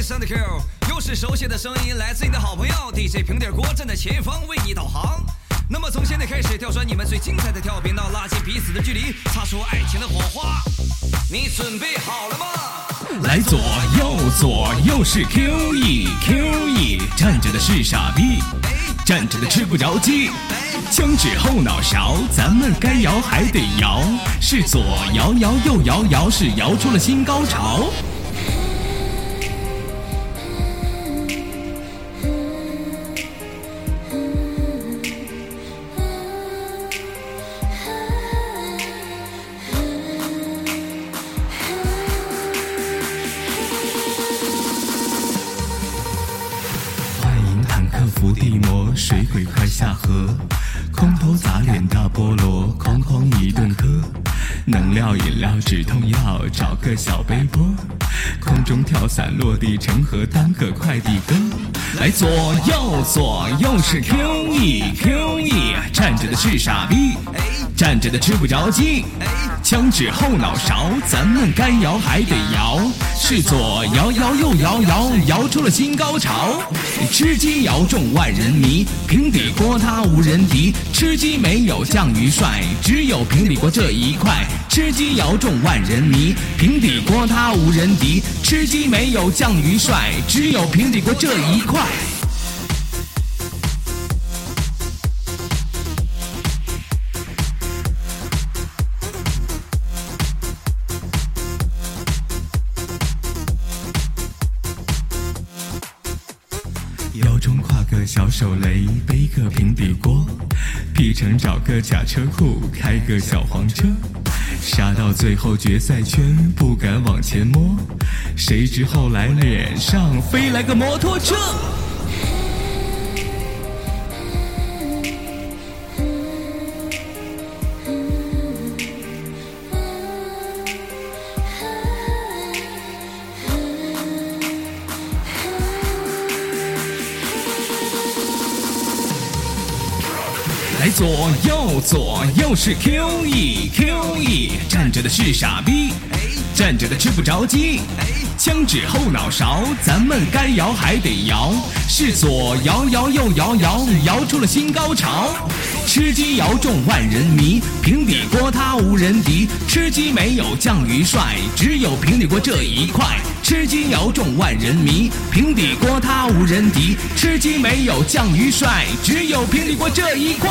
voice and Q，又是熟悉的声音，来自你的好朋友 DJ 平底锅站在前方为你导航。那么从现在开始，挑选你们最精彩的跳频道，拉近彼此的距离，擦出爱情的火花。你准备好了吗？来左右左右是 Q E Q E，站着的是傻逼，站着的吃不着鸡。枪指后脑勺，咱们该摇还得摇，是左摇摇右摇摇，是摇出了新高潮。伏地魔，水鬼快下河，空头砸脸大菠萝，哐哐一顿喝。能量饮料止痛药，找个小背包，空中跳伞落地成盒，当个快递哥。来左右左右是 Q E Q E，站着的是傻逼，站着的吃不着鸡。枪指后脑勺，咱们该摇还得摇，是左摇摇右摇摇，摇出了新高潮。吃鸡摇中万人迷，平底锅它无人敌。吃鸡没有酱鱼帅，只有平底锅这一块。吃鸡摇中万人迷，平底锅它无人敌。吃鸡没有酱鱼帅，只有平底锅这一块。中挎个小手雷，背个平底锅，P 城找个假车库，开个小黄车，杀到最后决赛圈，不敢往前摸，谁知后来脸上飞来个摩托车。来左右左右是 Q E Q E，站着的是傻逼，站着的吃不着鸡。枪指后脑勺，咱们该摇还得摇，是左摇摇右摇摇，摇出了新高潮。吃鸡摇中万人迷，平底锅它无人敌。吃鸡没有酱鱼帅，只有平底锅这一块。吃鸡摇中万人迷，平底锅它无人敌。吃鸡没有酱鱼帅，只有平底锅这一块。